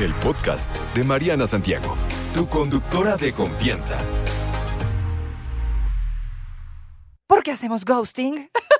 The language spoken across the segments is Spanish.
el podcast de Mariana Santiago, tu conductora de confianza. ¿Por qué hacemos ghosting?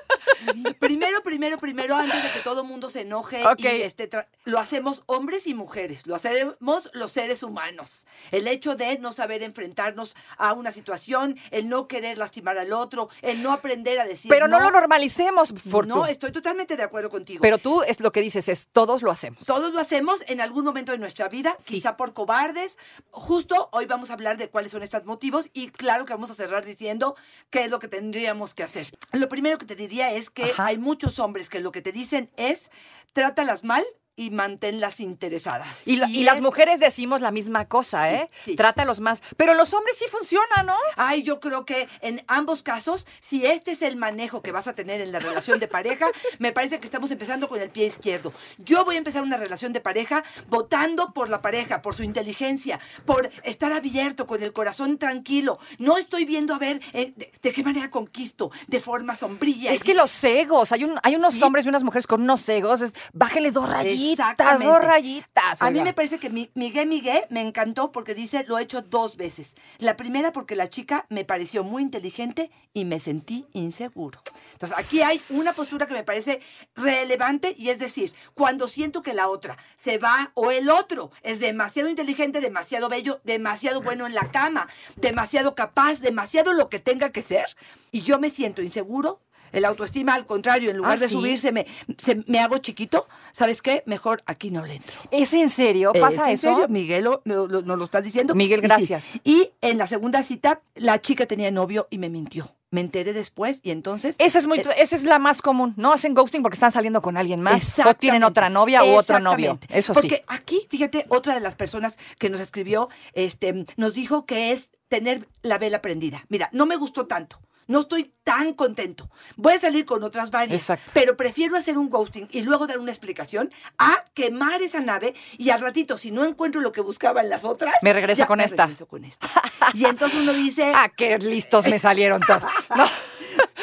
Primero, primero, primero, antes de que todo mundo se enoje, Ok. y este, lo hacemos hombres y mujeres, lo hacemos los seres humanos. El hecho de no saber enfrentarnos a una situación, el no querer lastimar al otro, el no aprender a decir Pero no, lo normalicemos, Fortu. No, estoy totalmente de acuerdo contigo. Pero tú es lo que dices, es todos lo hacemos. Todos lo hacemos en algún momento de nuestra vida, Sí. quizá por cobardes. Justo hoy vamos a hablar de cuáles son estos motivos y claro que vamos a cerrar diciendo qué es lo que tendríamos que hacer. Lo primero que te diría es que Ajá. hay muchos hombres que lo que te dicen es trátalas mal y manténlas interesadas. Y, la- y las es- mujeres decimos la misma cosa, Sí, ¿eh? sí. Trátalos más. Pero los hombres sí funciona, ¿no? Ay, yo creo que en ambos casos, si este es el manejo que vas a tener en la relación de pareja, me parece que estamos empezando con el pie izquierdo. Yo voy a empezar una relación de pareja votando por la pareja, por su inteligencia, por estar abierto, con el corazón tranquilo. No estoy viendo a ver eh, de, de qué manera conquisto, de forma sombría. Es que los egos, hay, un, hay unos Sí. hombres y unas mujeres con unos egos, es, bájale dos rayitas, Exactamente. dos rayitas. A mí me parece que mi, Miguel Miguel me encantó porque dice, lo he hecho dos veces. La primera porque la chica me pareció muy inteligente y me sentí inseguro. Entonces, aquí hay una postura que me parece relevante y es decir, cuando siento que la otra se va o el otro es demasiado inteligente, demasiado bello, demasiado bueno en la cama, demasiado capaz, demasiado lo que tenga que ser y yo me siento inseguro. El autoestima, al contrario, en lugar Ah, de ¿sí? subirse, me, se- me hago chiquito. ¿Sabes qué? Mejor aquí no le entro. ¿Es en serio? ¿Pasa ¿Es en eso? serio? Miguel lo- lo- lo- nos lo está diciendo. Miguel, Y sí. gracias. Y en la segunda cita, la chica tenía novio y me mintió. Me enteré después y entonces... Esa es, muy, Eh, esa es la más común. No hacen ghosting porque están saliendo con alguien más. O tienen otra novia u otro novio. Eso sí. Porque aquí, fíjate, otra de las personas que nos escribió, este, nos dijo que es tener la vela prendida. Mira, no me gustó tanto. No estoy tan contento. Voy a salir con otras varias. Exacto. Pero prefiero hacer un ghosting y luego dar una explicación a quemar esa nave y al ratito, si no encuentro lo que buscaba en las otras, Me regreso ya con me esta. regreso con esta. Y entonces uno dice, Ah, qué listos me salieron todos. No.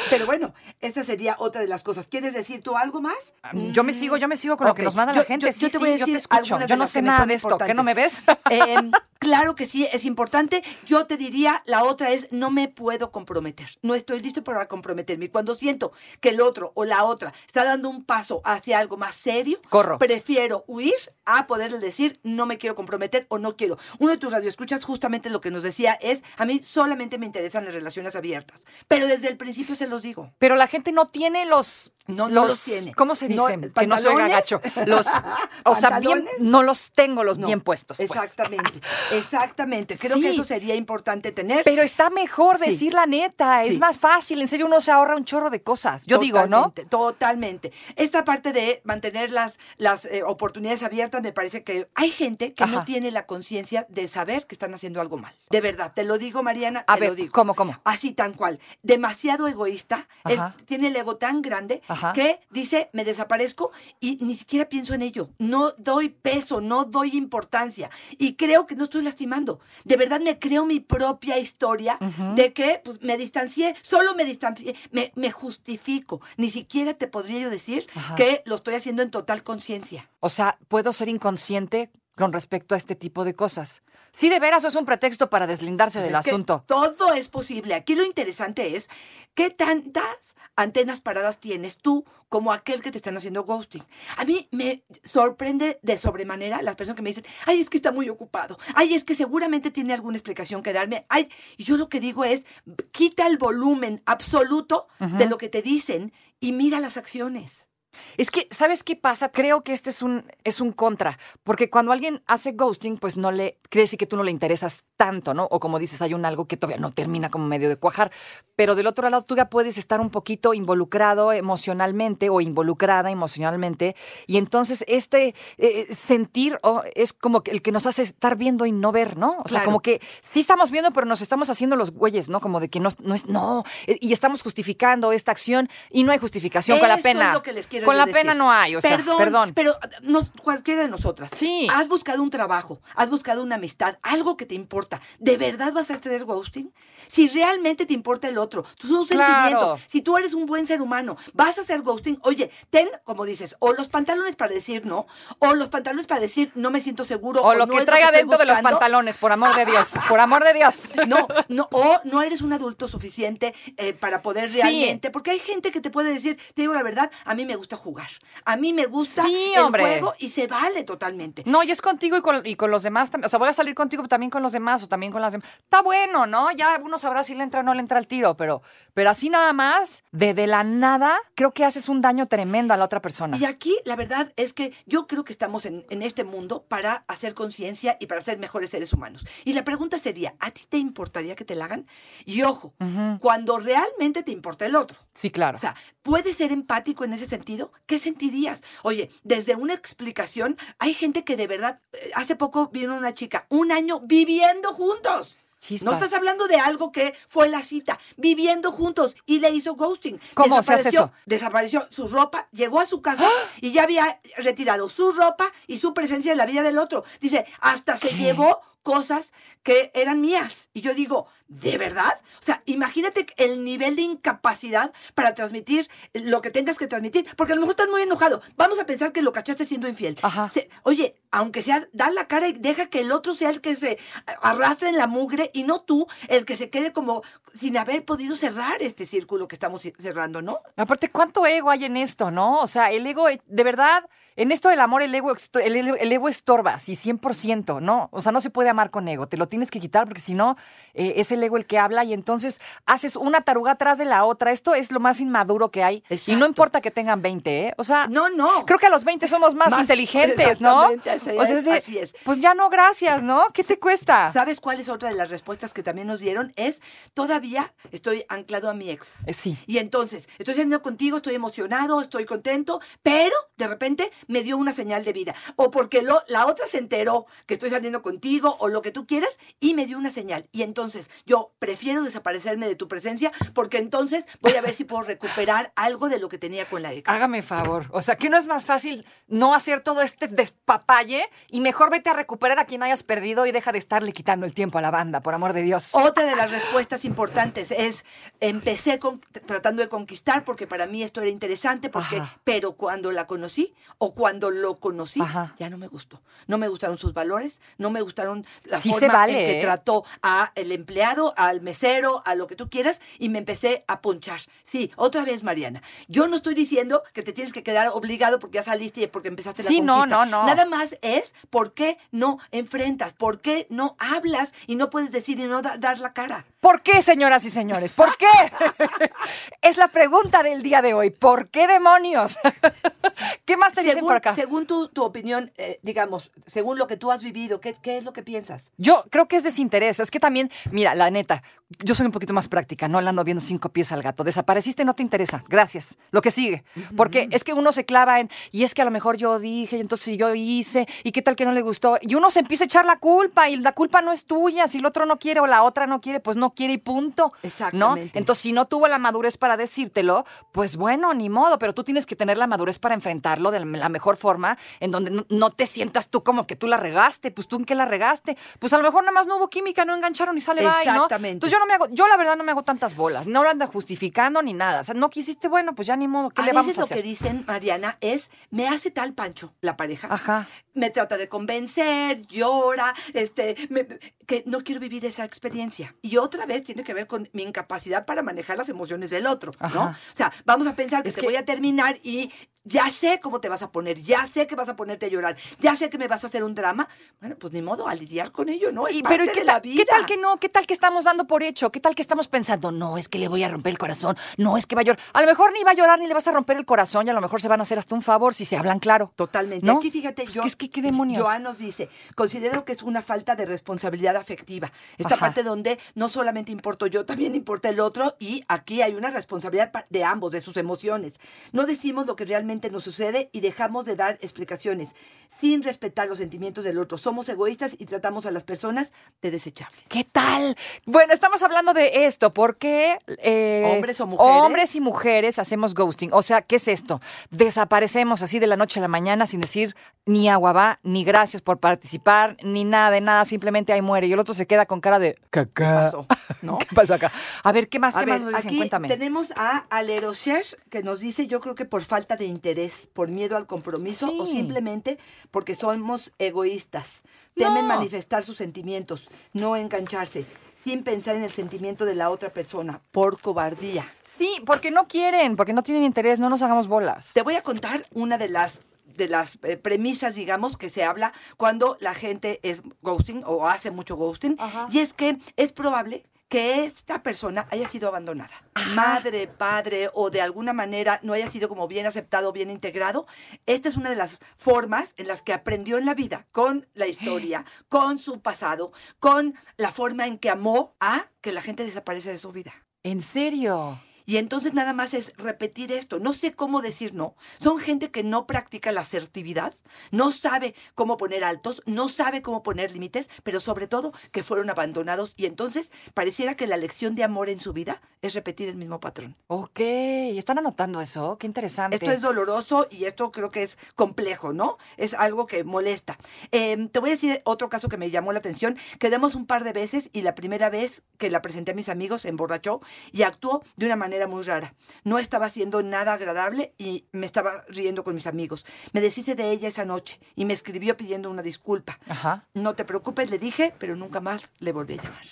Pero bueno, esta sería otra de las cosas. ¿Quieres decir tú algo más? Yo me sigo, yo me sigo con lo que nos manda yo- la gente. yo- sí, yo te sí, voy a yo te decir escucho. Yo de no sé nada de esto. ¿Qué no me ves? Eh, claro que sí, es importante. Yo te diría, la otra es, no me puedo comprometer. No estoy listo para comprometerme. Cuando siento que el otro o la otra está dando un paso hacia algo más serio, Corro. prefiero huir a poderle decir, no me quiero comprometer o no quiero. Uno de tus radioescuchas justamente lo que nos decía es, a mí solamente me interesan las relaciones abiertas. Pero desde el principio se los digo. Pero la gente no tiene los. No, no los, tiene. ¿Cómo se No, dice? que no ¿pantalones? gacho. Los, o sea, no los tengo los No, bien puestos. pues. Exactamente, exactamente. Creo Sí. que eso sería importante tener. Pero está mejor Sí. decir la neta, es más fácil, en serio uno se ahorra un chorro de cosas. Yo digo, ¿no? Totalmente, Totalmente. Esta parte de mantener las, las eh, oportunidades abiertas, me parece que hay gente que Ajá. no tiene la conciencia de saber que están haciendo algo mal. De verdad, te lo digo, Mariana, A te ver, lo digo. ¿cómo, cómo? Así tan cual. Demasiado egoísta, es- tiene el ego tan grande Ajá. que dice, me desaparezco y ni siquiera pienso en ello. No doy peso, no doy importancia. Y creo que no estoy lastimando. De verdad me creo mi propia historia de que pues, me distancié, solo me distancié, me, me justifico. Ni siquiera te podría yo decir Ajá. que lo estoy haciendo en total conciencia. O sea, puedo ser inconsciente con respecto a este tipo de cosas. Sí, de veras, es un pretexto para deslindarse Pues del es que asunto. Todo es posible. Aquí lo interesante es qué tantas antenas paradas tienes tú como aquel que te están haciendo ghosting. A mí me sorprende de sobremanera las personas que me dicen, ay, es que está muy ocupado, ay, es que seguramente tiene alguna explicación que darme, ay, y yo lo que digo es, quita el volumen absoluto de lo que te dicen y mira las acciones. Es que, ¿sabes qué pasa? Creo que este es un, es un contra, porque cuando alguien hace ghosting, pues no le crees y que tú no le interesas tanto, ¿no? O como dices, hay un algo que todavía no termina como medio de cuajar, pero del otro lado tú ya puedes estar un poquito involucrado emocionalmente o involucrada emocionalmente, y entonces este eh, sentir oh, es como que el que nos hace estar viendo y no ver, ¿no? O sea, como que sí estamos viendo, pero nos estamos haciendo los güeyes, ¿no? Como de que no, no es, no, eh, y estamos justificando esta acción y no hay justificación con la Eso pena. es lo que les quiero Con la decir. pena no hay, o sea, perdón. Pero ah, nos- cualquiera de nosotras. Sí. Has buscado un trabajo, has buscado una amistad, algo que te importa. ¿De verdad vas a hacer ghosting? Si realmente te importa el otro, tus Claro. sentimientos, si tú eres un buen ser humano, vas a hacer ghosting. Oye, ten, como dices, o los pantalones para decir no, o los pantalones para decir no me siento seguro. O lo no que traiga estoy dentro de los pantalones, por amor de Dios. Por amor de Dios. No, no, o no eres un adulto suficiente eh, para poder Sí. realmente, porque hay gente que te puede decir, te digo la verdad, a mí me gusta jugar, a mí me gusta Sí, el hombre. juego y se vale totalmente. No, y es contigo y con, y con los demás también. O sea, voy a salir contigo pero también con los demás o también con las demás. Está bueno, ¿no? Ya uno sabrá si le entra o no le entra el tiro, pero, pero así nada más, de, de la nada, creo que haces un daño tremendo a la otra persona. Y aquí la verdad es que yo creo que estamos en, en este mundo para hacer conciencia y para ser mejores seres humanos. Y la pregunta sería, ¿a ti te importaría que te la hagan? Y ojo, cuando realmente te importa el otro. Sí, claro. O sea, ¿puedes ser empático en ese sentido? ¿Qué sentirías? Oye, desde una explicación, hay gente que de verdad, eh, hace poco vino una chica, un año viviendo juntos. Chispas. No estás hablando de algo que fue la cita, viviendo juntos y le hizo ghosting. ¿Cómo se hace desapareció, eso? desapareció su ropa, llegó a su casa y ya había retirado su ropa y su presencia en la vida del otro. Dice, hasta se llevó cosas que eran mías. Y yo digo, ¿de verdad? O sea, imagínate el nivel de incapacidad para transmitir lo que tengas que transmitir, porque a lo mejor estás muy enojado. Vamos a pensar que lo cachaste siendo infiel. Ajá. Oye, aunque sea, da la cara y deja que el otro sea el que se arrastre en la mugre y no tú el que se quede como sin haber podido cerrar este círculo que estamos cerrando, ¿no? Aparte, ¿cuánto ego hay en esto, no? O sea, el ego, de verdad, en esto del amor, el ego, el, ego estorba, sí, 100%, ¿no? O sea, no se puede amar con ego, te lo tienes que quitar porque si no, eh, es el ego el que habla y entonces haces una taruga atrás de la otra. Esto es lo más inmaduro que hay. Y no importa que tengan 20, ¿eh? O sea, No, no. creo que a los 20 somos más, Más- inteligentes, ¿no? así o sea, es, de, así es. Pues ya no, gracias, ¿no? ¿Qué te cuesta? ¿Sabes cuál es otra de las respuestas que también nos dieron? Es, todavía estoy anclado a mi ex. Eh, sí. Y entonces, estoy saliendo contigo, estoy emocionado, estoy contento, pero de repente me dio una señal de vida. O porque lo- la otra se enteró que estoy saliendo contigo o lo que tú quieras y me dio una señal. Y entonces yo prefiero desaparecerme de tu presencia porque entonces voy a ver si puedo recuperar algo de lo que tenía con la ex. Hágame favor. O sea, que no es más fácil no hacer todo este despapalle y mejor vete a recuperar a quien hayas perdido y deja de estarle quitando el tiempo a la banda, por amor de Dios. Otra de las respuestas importantes es, empecé con- tratando de conquistar porque para mí esto era interesante, porque, Ajá. pero cuando la conocí o cuando lo conocí, Ajá. ya no me gustó. No me gustaron sus valores, no me gustaron la Sí forma vale, en que ¿eh? trató a el empleado, al mesero, a lo que tú quieras, y me empecé a ponchar. Sí, otra vez, Mariana. Yo no estoy diciendo que te tienes que quedar obligado porque ya saliste y porque empezaste la Sí, no, conquista. no, no. Nada más es por qué no enfrentas, por qué no hablas y no puedes decir y no da- dar la cara. ¿Por qué, señoras y señores? ¿Por qué? es la pregunta del día de hoy. ¿Por qué demonios? ¿Qué más te dicen según por acá? según tu, tu opinión, eh, digamos, según lo que tú has vivido, ¿qué, qué es lo que piensas? Yo creo que es desinterés. Es que también, mira, la neta, yo soy un poquito más práctica, no le ando viendo cinco pies al gato. Desapareciste, no te interesa. Gracias. Lo que sigue. Porque es que uno se clava en, y es que a lo mejor yo dije, y entonces yo hice, y qué tal que no le gustó. Y uno se empieza a echar la culpa, y la culpa no es tuya. Si el otro no quiere o la otra no quiere, pues no quiere y punto. ¿no? Exactamente. Entonces, si no tuvo la madurez para decírtelo, pues bueno, ni modo, pero tú tienes que tener la madurez para enfrentarlo de la mejor forma, en donde no, no te sientas tú como que tú la regaste, pues tú en qué la regaste. Pues a lo mejor nada más no hubo química, no engancharon y sale bye, ¿no? Exactamente. Entonces yo no me hago, yo la verdad no me hago tantas bolas, no lo anda justificando ni nada. O sea, no quisiste, bueno, pues ya ni modo, ¿qué a le veces vamos a lo hacer? que dicen, Mariana, es, me hace tal pancho la pareja. Ajá. Me trata de convencer, llora, este, me- que no quiero vivir esa experiencia. Y otra vez tiene que ver con mi incapacidad para manejar las emociones del otro, ¿no? Ajá. O sea, vamos a pensar que Es te que- voy a terminar y ya sé cómo te vas a poner, ya sé que vas a ponerte a llorar, ya sé que me vas a hacer un drama. Bueno, pues ni modo, a lidiar con ello, ¿no? Es Y, parte pero ¿y qué de la tal, vida. ¿qué tal que no? ¿Qué tal que estamos dando por hecho? ¿Qué tal que estamos pensando, no, es que le voy a romper el corazón, no, es que va a llorar? A lo mejor ni va a llorar ni le vas a romper el corazón y a lo mejor se van a hacer hasta un favor si se hablan claro. Totalmente. ¿No? Aquí fíjate, Pues yo, es que, ¿qué demonios? Joan nos dice, considero que es una falta de responsabilidad afectiva. Esta Ajá. parte donde no solamente importo yo, también importa el otro y aquí hay una responsabilidad de ambos, de sus emociones. No decimos lo que realmente nos sucede y dejamos tratamos de dar explicaciones sin respetar los sentimientos del otro. Somos egoístas y tratamos a las personas de desechables. ¿Qué tal? Bueno, estamos hablando de esto, porque eh, Hombres o mujeres. Hombres y mujeres hacemos ghosting. O sea, ¿qué es esto? Desaparecemos así de la noche a la mañana sin decir ni agua va, ni gracias por participar, ni nada de nada, simplemente ahí muere. Y el otro se queda con cara de ¿Qué pasó? ¿No? ¿Qué pasó acá? A ver, ¿qué más? A ¿Qué ver, más nos dicen? aquí Cuéntame. tenemos a Alerocher que nos dice, yo creo que por falta de interés, por miedo al compromiso o Sí. simplemente porque somos egoístas. Temen No. manifestar sus sentimientos, no engancharse, sin pensar en el sentimiento de la otra persona, por cobardía. Sí, porque no quieren, porque no tienen interés, no nos hagamos bolas. Te voy a contar una de las de las eh, premisas, digamos, que se habla cuando la gente es ghosting o hace mucho ghosting, Ajá. y es que es probable que esta persona haya sido abandonada. Madre, padre o de alguna manera no haya sido como bien aceptado, bien integrado. Esta es una de las formas en las que aprendió en la vida, con la historia, con su pasado, con la forma en que amó a que la gente desaparece de su vida. ¿En serio? Y entonces nada más es repetir esto. No sé cómo decir no. Son gente que no practica la asertividad, no sabe cómo poner altos, no sabe cómo poner límites, pero sobre todo que fueron abandonados. Y entonces pareciera que la lección de amor en su vida es repetir el mismo patrón. Ok, ¿están anotando eso? Qué interesante. Esto es doloroso y esto creo que es complejo, ¿no? Es algo que molesta. Eh, te voy a decir otro caso que me llamó la atención. Quedamos un par de veces y la primera vez que la presenté a mis amigos se emborrachó y actuó de una manera muy rara. No estaba haciendo nada agradable y me estaba riendo con mis amigos. Me deshice de ella esa noche y me escribió pidiendo una disculpa. Ajá. No te preocupes, le dije, pero nunca más le volví a llamar.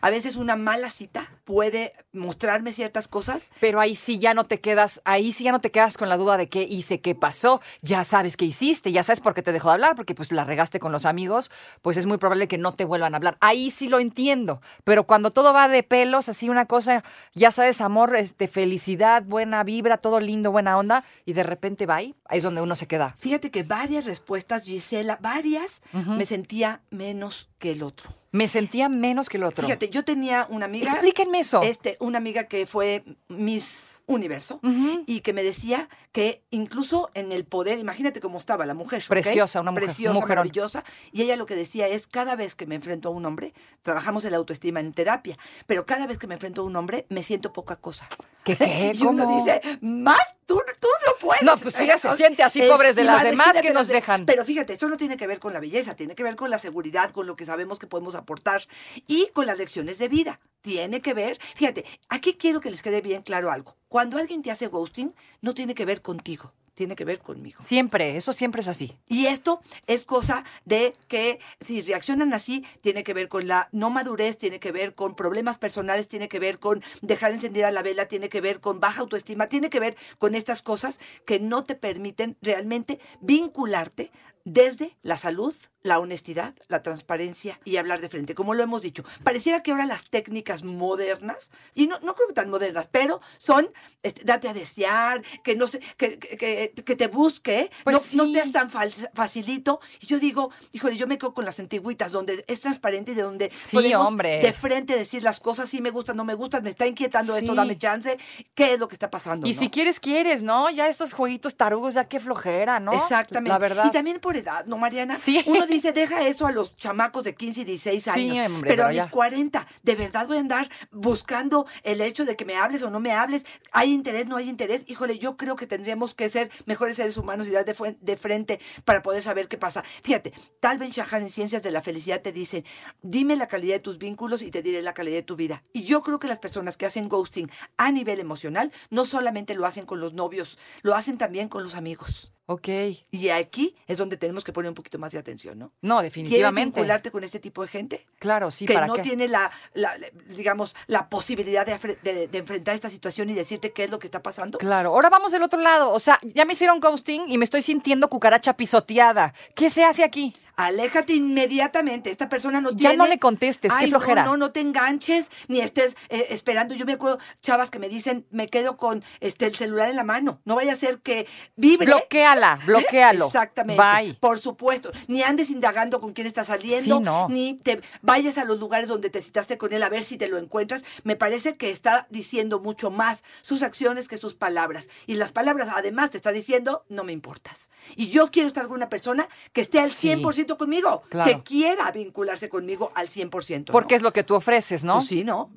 A veces una mala cita puede mostrarme ciertas cosas Pero ahí sí ya no te quedas, ahí sí ya no te quedas con la duda de qué hice, qué pasó. Ya sabes qué hiciste, ya sabes por qué te dejó de hablar, porque pues la regaste con los amigos, pues es muy probable que no te vuelvan a hablar. Ahí sí lo entiendo. Pero cuando todo va de pelos, así una cosa, ya sabes, amor, este, felicidad, buena vibra, todo lindo, buena onda, y de repente va ahí, ahí es donde uno se queda. Fíjate que varias respuestas, Gisela, varias, me sentía menos que el otro. Me sentía menos que el otro. Fíjate, yo tenía una amiga. Explíquenme eso. Este, una amiga que fue Miss Universo y que me decía que incluso en el poder, imagínate cómo estaba la mujer. Preciosa, una mujer, Preciosa, mujerón. maravillosa. Y ella lo que decía es, cada vez que me enfrento a un hombre, trabajamos en la autoestima en terapia, pero cada vez que me enfrento a un hombre, me siento poca cosa. ¿Qué, qué? Y uno ¿Cómo? dice, más, tú, tú no puedes. No, pues ella se siente así, pobres de las demás que nos dejan. Pero fíjate, eso no tiene que ver con la belleza, tiene que ver con la seguridad, con lo que sabemos que podemos aportar y con las lecciones de vida. Tiene que ver, fíjate, aquí quiero que les quede bien claro algo. Cuando alguien te hace ghosting, no tiene que ver contigo, tiene que ver conmigo. Siempre, eso siempre es así. Y esto es cosa de que si reaccionan así, tiene que ver con la no madurez, tiene que ver con problemas personales, tiene que ver con dejar encendida la vela, tiene que ver con baja autoestima, tiene que ver con estas cosas que no te permiten realmente vincularte desde la salud, la honestidad, la transparencia y hablar de frente, como lo hemos dicho. Pareciera que ahora las técnicas modernas, y no, no creo que tan modernas, pero son este, date a desear, que no sé, que, que, que- te busque, Pues no, no sí. seas tan facilito. Y yo digo, híjole, yo me quedo con las antigüitas, donde es transparente y de donde Sí, podemos hombre. de frente decir las cosas, si me gustan, no me gustan, me está inquietando esto, Sí. dame chance, qué es lo que está pasando. Y no? si quieres, quieres, ¿no? Ya estos jueguitos tarugos, ya qué flojera, ¿no? Exactamente. La verdad. Y también por edad, ¿no, Mariana? Sí. Uno dice, deja eso a los chamacos de 15 y 16 Sí, años. hombre, pero a mis ya. 40, ¿de verdad voy a andar buscando el hecho de que me hables o no me hables? ¿Hay interés, no hay interés? Híjole, yo creo que tendríamos que ser mejores seres humanos y dar de, de frente para poder saber qué pasa. Fíjate, Tal Ben Shahar en Ciencias de la Felicidad te dicen, dime la calidad de tus vínculos y te diré la calidad de tu vida. Y yo creo que las personas que hacen ghosting a nivel emocional no solamente lo hacen con los novios, lo hacen también con los amigos. Ok. Y aquí es donde tenemos que poner un poquito más de atención, ¿no? No, ¿Quieres definitivamente. vincularte con este tipo de gente? Claro, sí, que ¿para no qué? tiene la, la- digamos, la posibilidad de, afre- de- de enfrentar esta situación y decirte qué es lo que está pasando. Claro, ahora vamos del otro lado. O sea, ya me hicieron ghosting y me estoy sintiendo cucaracha pisoteada. ¿Qué se hace aquí? Aléjate inmediatamente. Esta persona no Ya tiene... no le contestes, qué Ay, flojera. No, no, no te enganches, ni estés eh, esperando. Yo me acuerdo, chavas, que me dicen, me quedo con este el celular en la mano. No vaya a ser que vibre. Bloquéala, bloquéalo. Exactamente. Bye. Por supuesto. Ni andes indagando con quién está saliendo, Sí, no. ni te vayas a los lugares donde te citaste con él a ver si te lo encuentras. Me parece que está diciendo mucho más sus acciones que sus palabras. Y las palabras, además, te está diciendo, no me importas. Y yo quiero estar con una persona que esté al Sí. 100% conmigo, Claro. que quiera vincularse conmigo al 100%. ¿no? Porque es lo que tú ofreces, ¿no? Pues sí, ¿no?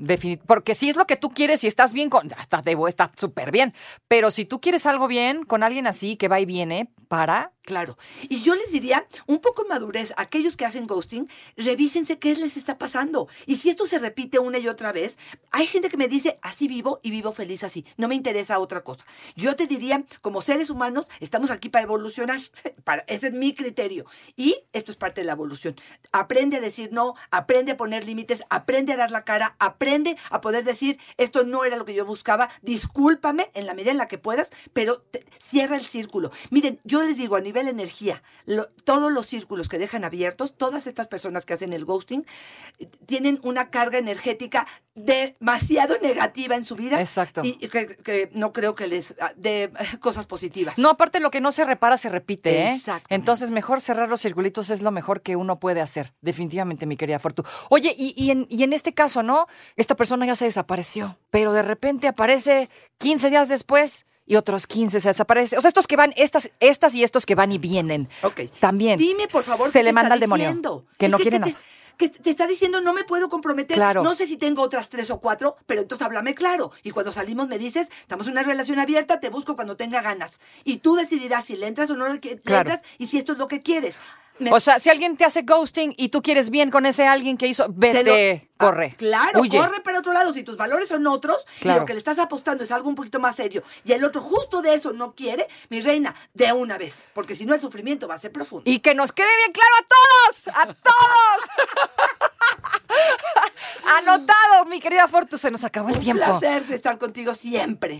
Porque si es lo que tú quieres y estás bien con. Debo, está súper bien. Pero si tú quieres algo bien con alguien así que va y viene, para. Claro. Y yo les diría, un poco madurez, aquellos que hacen ghosting, revísense qué les está pasando. Y si esto se repite una y otra vez, hay gente que me dice, así vivo y vivo feliz así, no me interesa otra cosa. Yo te diría, como seres humanos, estamos aquí para evolucionar. Para, ese es mi criterio. Y esto es parte de la evolución. Aprende a decir no, aprende a poner límites, aprende a dar la cara, aprende a poder decir, esto no era lo que yo buscaba, discúlpame en la medida en la que puedas, pero cierra el círculo. Miren, yo les digo, a nivel energía, lo- todos los círculos que dejan abiertos, todas estas personas que hacen el ghosting, tienen una carga energética demasiado negativa en su vida. Exacto. Y que, que no creo que les ah, dé eh, cosas positivas. No, aparte lo que no se repara se repite, ¿eh? Exactamente. Entonces, mejor cerrar los circulitos es lo mejor que uno puede hacer. Definitivamente, mi querida Fortu. Oye, y, y en, y en este caso, ¿no? Esta persona ya se desapareció, pero de repente aparece 15 días después y otros 15 se desaparece. O sea, estos que van, estas, estas y estos que van y vienen. Ok. También. Dime, por favor, Se ¿qué le te manda al demonio. diciendo? Que Es no quiere te, nada. que te está diciendo no me puedo comprometer. Claro. No sé si tengo otras tres o cuatro, pero entonces háblame claro. Y cuando salimos me dices, estamos en una relación abierta, te busco cuando tenga ganas. Y tú decidirás si le entras o no le, le Claro. entras y si esto es lo que quieres. Me- O sea, si alguien te hace ghosting y tú quieres bien con ese alguien que hizo, vete, lo- corre. Ah, claro, huye. corre para otro lado. Si tus valores son otros y lo que le estás apostando es algo un poquito más serio y el otro justo de eso no quiere, mi reina, de una vez. Porque si no, el sufrimiento va a ser profundo. Y que nos quede bien claro a todos, a todos. Anotado, mi querida Fortu, se nos acabó el Un tiempo. placer de estar contigo siempre.